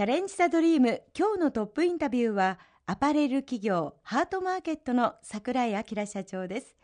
チャレンジ・ザ・ドリーム今日のトップインタビューはアパレル企業ハートマーケットの櫻井明社長です。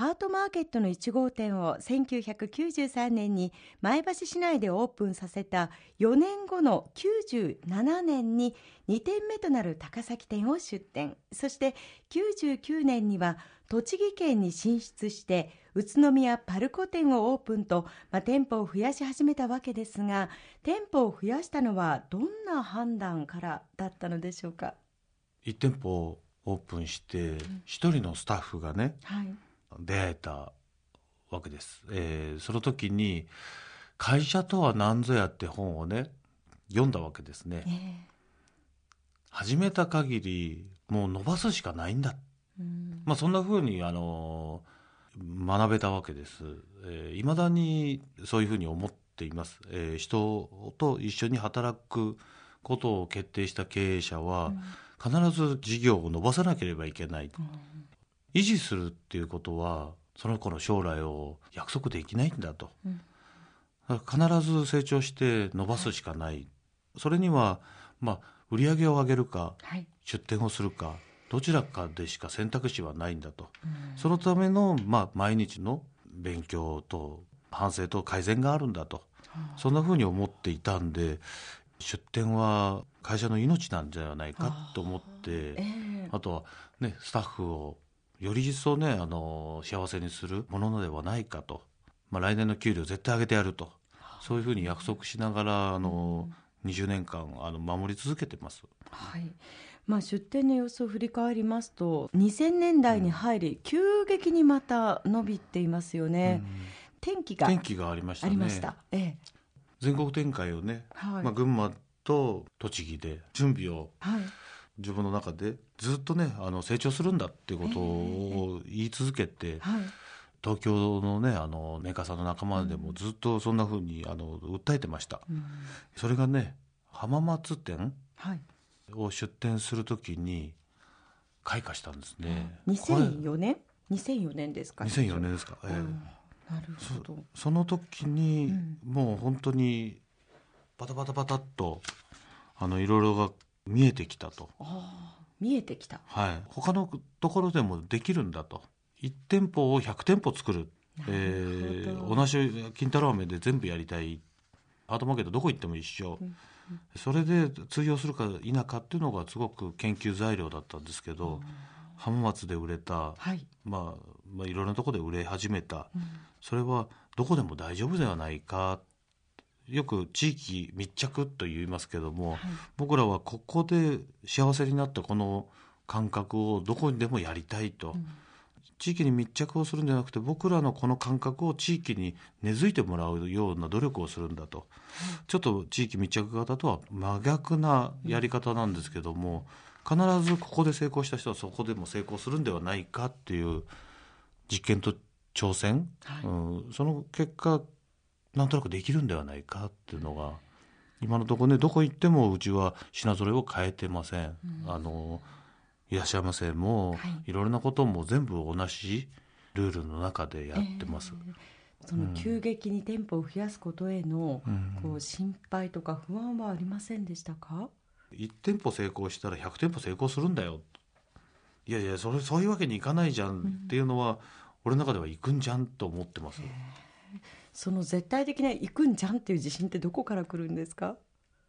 ハートマーケットの1号店を1993年に前橋市内でオープンさせた4年後の97年に2店目となる高崎店を出店。そして99年には栃木県に進出して宇都宮パルコ店をオープンと、まあ、店舗を増やし始めたわけですが店舗を増やしたのはどんな判断からだったのでしょうか？1店舗オープンして1人のスタッフがね、はい出会えたわけです。えー、その時に「会社とは何ぞや」って本をね読んだわけですね。えー、始めた限りもう伸ばすしかないんだ、うん、まあ、そんなふうにあの学べたわけです。い、えー、ま、だにそういうふうに思っています。えー、人と一緒に働くことを決定した経営者は、必ず事業を伸ばさなければいけない。うん維持するっていうことはその子の将来を約束できないんだと、うん、必ず成長して伸ばすしかない、はい、それには、まあ、売り上げを上げるか、はい、出店をするかどちらかでしか選択肢はないんだと、うん、そのための、まあ、毎日の勉強と反省と改善があるんだと、うん、そんなふうに思っていたんで出店は会社の命なんじゃないかと思って、えー、あとは、ね、スタッフをより一層ねあの幸せにするものではないかと、まあ、来年の給料絶対上げてやると。そういうふうに約束しながらあの、うん、20年間あの守り続けてます。はい。まあ、出店の様子を振り返りますと2000年代に入り、うん、急激にまた伸びていますよね、うん、天気が天気がありましたね。ええ、全国展開をね、はい、まあ、群馬と栃木で準備を、はい自分の中でずっとねあの成長するんだっていうことを言い続けて、えーはい、東京のねあのメーカーさんの仲間でもずっとそんなふうにあの訴えてました、うん、それがね浜松店を出店するときに開花したんですね、うん、2004年？2004年ですか？2004年ですか、えー、なるほど。その時に、もう本当にバタバタバタっとあのいろいろが見えてきたと。見えてきた。はい。他のところでもできるんだと。1店舗を100店舗作る。えー、同じ金太郎飴で全部やりたい。アートマーケットどこ行っても一緒、うんうん、それで通用するか否かっていうのがすごく研究材料だったんですけど、うん、浜松で売れた、はい、まあ、まあいろんなところで売れ始めた、うん、それはどこでも大丈夫ではないかよく地域密着と言いますけども、はい、僕らはここで幸せになったこの感覚をどこにでもやりたいと、うん、地域に密着をするんじゃなくて僕らのこの感覚を地域に根付いてもらうような努力をするんだと、ちょっと地域密着型とは真逆なやり方なんですけども、必ずここで成功した人はそこでも成功するんではないかっていう実験と挑戦、はい、うん、その結果なんとなくできるんではないかっていうのが今のところねどこ行ってもうちは品揃えを変えてません。うん、あのいらっしゃいませも、はい、いろいろなことも全部同じルールの中でやってます。えーその急激に店舗を増やすことへの、こう心配とか不安はありませんでしたか？1店舗成功したら100店舗成功するんだよ。いやいやそれそういうわけにいかないじゃんっていうのは、うん、俺の中では行くんじゃんと思ってます。その絶対的な行くんじゃんっていう自信ってどこから来るんですか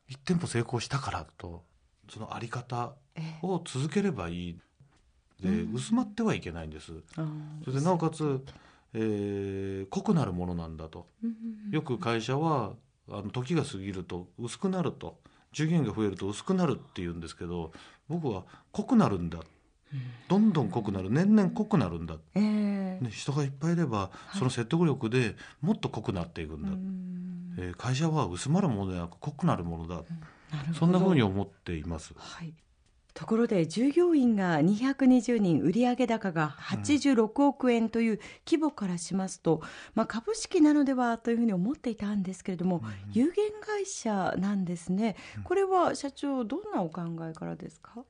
？1店舗成功したからとそのあり方を続ければいい、えー、で、薄まってはいけないんです、それでなおかつ、えー、濃くなるものなんだと、よく会社はあの時が過ぎると薄くなると従業員が増えると薄くなるって言うんですけど僕は濃くなるんだどんどん濃くなる。年々濃くなるんだ、えー、人がいっぱいいればその説得力でもっと濃くなっていくんだ、はい、えー、会社は薄まるものではなく濃くなるものだ、うん、そんなふうに思っています。はい。ところで従業員が220人売上高が86億円という規模からしますと、うん、まあ、株式なのではというふうに思っていたんですけれども、うん、有限会社なんですね、これは社長どんなお考えからですか？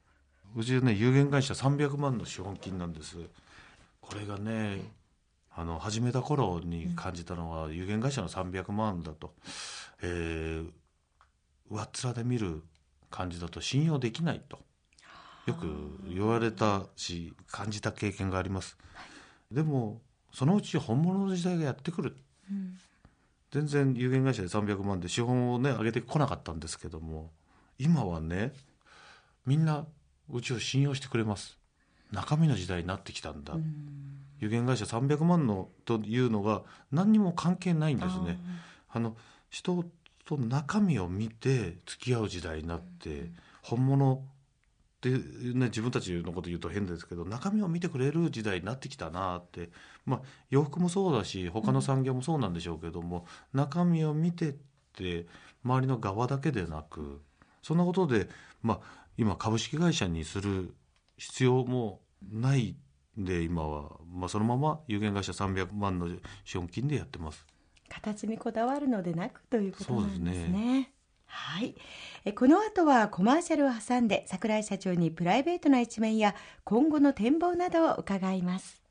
うちね有限会社300万の資本金なんです。これがねあの始めた頃に感じたのは、有限会社の300万だと、えー、上っ面で見る感じだと信用できないと。よく言われたし感じた経験があります、でもそのうち本物の時代がやってくる、うん、全然有限会社で300万で資本をね上げてこなかったんですけども今はねみんなうちを信用してくれます。中身の時代になってきたんだ、うん、有限会社300万のというのが何にも関係ないんですね。あの人と中身を見て付き合う時代になって、うん、本物で、ね、自分たちのこと言うと変ですけど中身を見てくれる時代になってきたなって、まあ、洋服もそうだし他の産業もそうなんでしょうけども、うん、中身を見てって周りの側だけでなくそんなことで、まあ、今株式会社にする必要もないんで今は、まあ、そのまま有限会社300万の資本金でやってます。形にこだわるのでなくということなんですね。はい。えこの後はコマーシャルを挟んで櫻井社長にプライベートな一面や今後の展望などを伺います。